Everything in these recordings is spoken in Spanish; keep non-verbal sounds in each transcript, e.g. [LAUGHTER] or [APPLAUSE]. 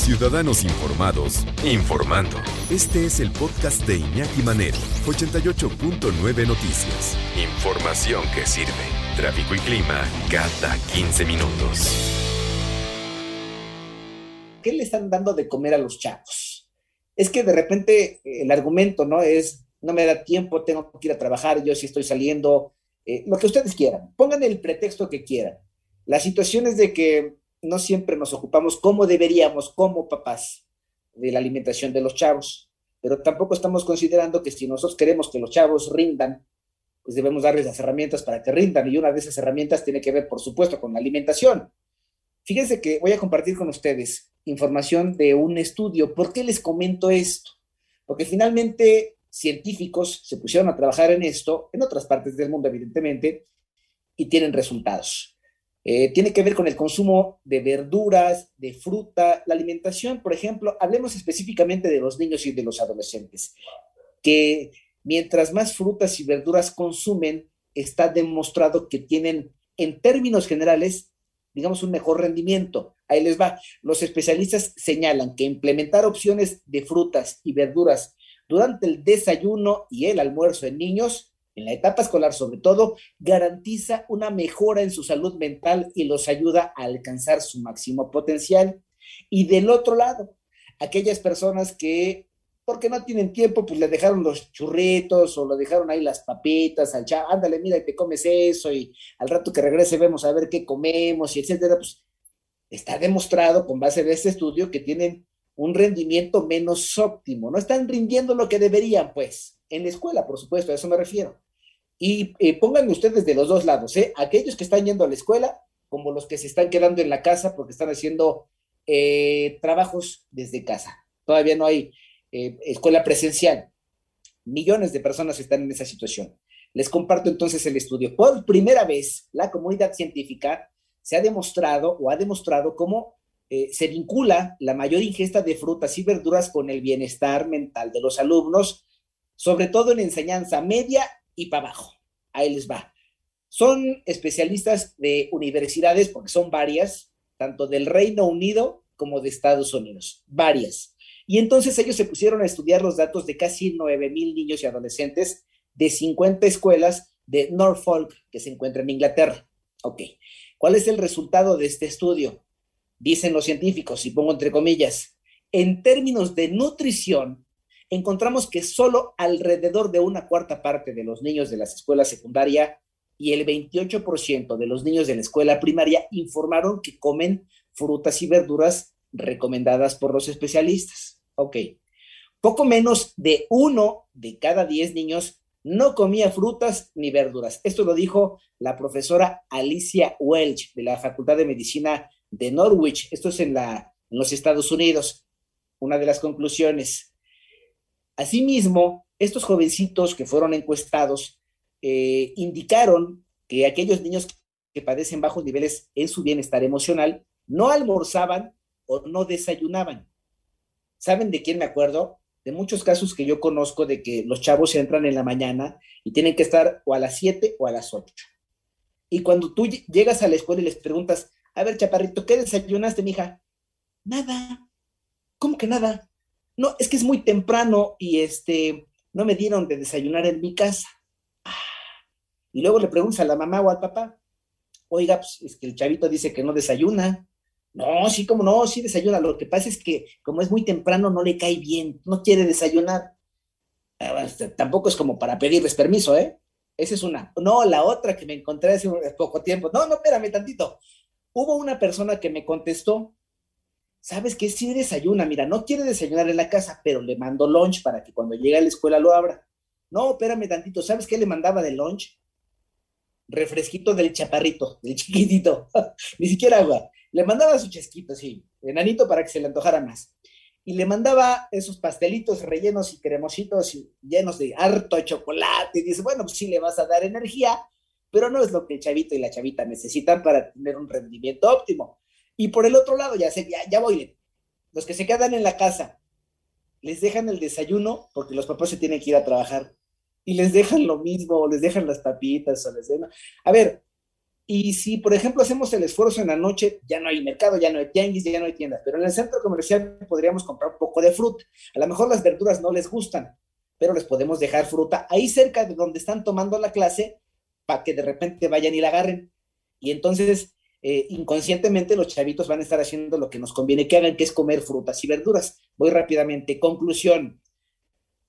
Ciudadanos informados, informando. Este es el podcast de Iñaki Manero, 88.9 Noticias. Información que sirve. Tráfico y clima cada 15 minutos. ¿Qué le están dando de comer a los chavos? Es que de repente eh, el argumento, ¿no? Es, no me da tiempo, tengo que ir a trabajar, yo sí estoy saliendo, eh, lo que ustedes quieran. Pongan el pretexto que quieran. La situación es de que no siempre nos ocupamos como deberíamos, como papás, de la alimentación de los chavos, pero tampoco estamos considerando que si nosotros queremos que los chavos rindan, pues debemos darles las herramientas para que rindan, y una de esas herramientas tiene que ver, por supuesto, con la alimentación. Fíjense que voy a compartir con ustedes información de un estudio. ¿Por qué les comento esto? Porque finalmente científicos se pusieron a trabajar en esto, en otras partes del mundo, evidentemente, y tienen resultados. Eh, tiene que ver con el consumo de verduras, de fruta, la alimentación, por ejemplo, hablemos específicamente de los niños y de los adolescentes, que mientras más frutas y verduras consumen, está demostrado que tienen, en términos generales, digamos, un mejor rendimiento. Ahí les va. Los especialistas señalan que implementar opciones de frutas y verduras durante el desayuno y el almuerzo en niños en la etapa escolar sobre todo, garantiza una mejora en su salud mental y los ayuda a alcanzar su máximo potencial. Y del otro lado, aquellas personas que, porque no tienen tiempo, pues le dejaron los churritos o le dejaron ahí las papitas al chavo, ándale, mira, y te comes eso y al rato que regrese vemos a ver qué comemos y etcétera, pues está demostrado con base de este estudio que tienen un rendimiento menos óptimo, no están rindiendo lo que deberían, pues, en la escuela, por supuesto, a eso me refiero. Y eh, pónganme ustedes de los dos lados, ¿eh? aquellos que están yendo a la escuela, como los que se están quedando en la casa porque están haciendo eh, trabajos desde casa. Todavía no hay eh, escuela presencial. Millones de personas están en esa situación. Les comparto entonces el estudio. Por primera vez, la comunidad científica se ha demostrado o ha demostrado cómo se vincula la mayor ingesta de frutas y verduras con el bienestar mental de los alumnos, sobre todo en enseñanza media y para abajo. Ahí les va. Son especialistas de universidades, porque son varias, tanto del Reino Unido como de Estados Unidos, varias. Y entonces ellos se pusieron a estudiar los datos de casi 9 mil niños y adolescentes de 50 escuelas de Norfolk, que se encuentra en Inglaterra. Ok, ¿cuál es el resultado de este estudio? Dicen los científicos, y pongo entre comillas, en términos de nutrición, encontramos que solo alrededor de una cuarta parte de los niños de las escuelas secundaria y el 28% de los niños de la escuela primaria informaron que comen frutas y verduras recomendadas por los especialistas. Ok. Poco menos de uno de cada diez niños no comía frutas ni verduras. Esto lo dijo la profesora Alicia Welch de la Facultad de Medicina de Norwich. Esto es en, la, en los Estados Unidos. Una de las conclusiones. Asimismo, estos jovencitos que fueron encuestados eh, indicaron que aquellos niños que padecen bajos niveles en su bienestar emocional no almorzaban o no desayunaban. ¿Saben de quién me acuerdo? De muchos casos que yo conozco de que los chavos entran en la mañana y tienen que estar o a las 7 o a las 8. Y cuando tú llegas a la escuela y les preguntas, a ver, chaparrito, ¿qué desayunaste, mija? Nada. ¿Cómo que nada? No, es que es muy temprano y este, no me dieron de desayunar en mi casa. Ah, y luego le preguntas a la mamá o al papá, oiga, pues es que el chavito dice que no desayuna. No, sí, como no, sí desayuna. Lo que pasa es que como es muy temprano no le cae bien, no quiere desayunar. Ah, este, tampoco es como para pedirles permiso, ¿eh? Esa es una. No, la otra que me encontré hace poco tiempo. No, no, espérame tantito. Hubo una persona que me contestó ¿sabes qué? Sí desayuna, mira, no quiere desayunar en la casa, pero le mando lunch para que cuando llegue a la escuela lo abra. No, espérame tantito, ¿sabes qué le mandaba de lunch? Refresquito del chaparrito, del chiquitito, [LAUGHS] ni siquiera agua. Le mandaba su chesquito, sí, enanito para que se le antojara más. Y le mandaba esos pastelitos rellenos y cremositos y llenos de harto chocolate. Y dice, bueno, pues sí le vas a dar energía, pero no es lo que el chavito y la chavita necesitan para tener un rendimiento óptimo. Y por el otro lado, ya sé, ya, ya voy, los que se quedan en la casa, les dejan el desayuno porque los papás se tienen que ir a trabajar y les dejan lo mismo, o les dejan las papitas, o les dejan... A ver, y si, por ejemplo, hacemos el esfuerzo en la noche, ya no hay mercado, ya no hay tianguis, ya no hay tiendas, pero en el centro comercial podríamos comprar un poco de fruta. A lo mejor las verduras no les gustan, pero les podemos dejar fruta ahí cerca de donde están tomando la clase para que de repente vayan y la agarren. Y entonces, eh, inconscientemente, los chavitos van a estar haciendo lo que nos conviene que hagan, que es comer frutas y verduras. Voy rápidamente. Conclusión.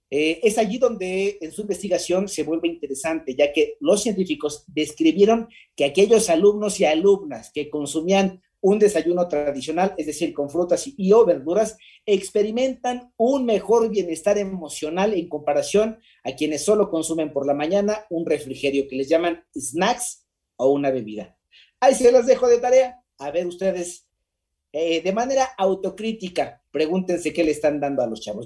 Eh, es allí donde en su investigación se vuelve interesante, ya que los científicos describieron que aquellos alumnos y alumnas que consumían un desayuno tradicional, es decir, con frutas y, o verduras, experimentan un mejor bienestar emocional en comparación a quienes solo consumen por la mañana un refrigerio que les llaman snacks o una bebida. Ahí se las dejo de tarea. A ver ustedes, eh, de manera autocrítica, pregúntense qué le están dando a los chavos.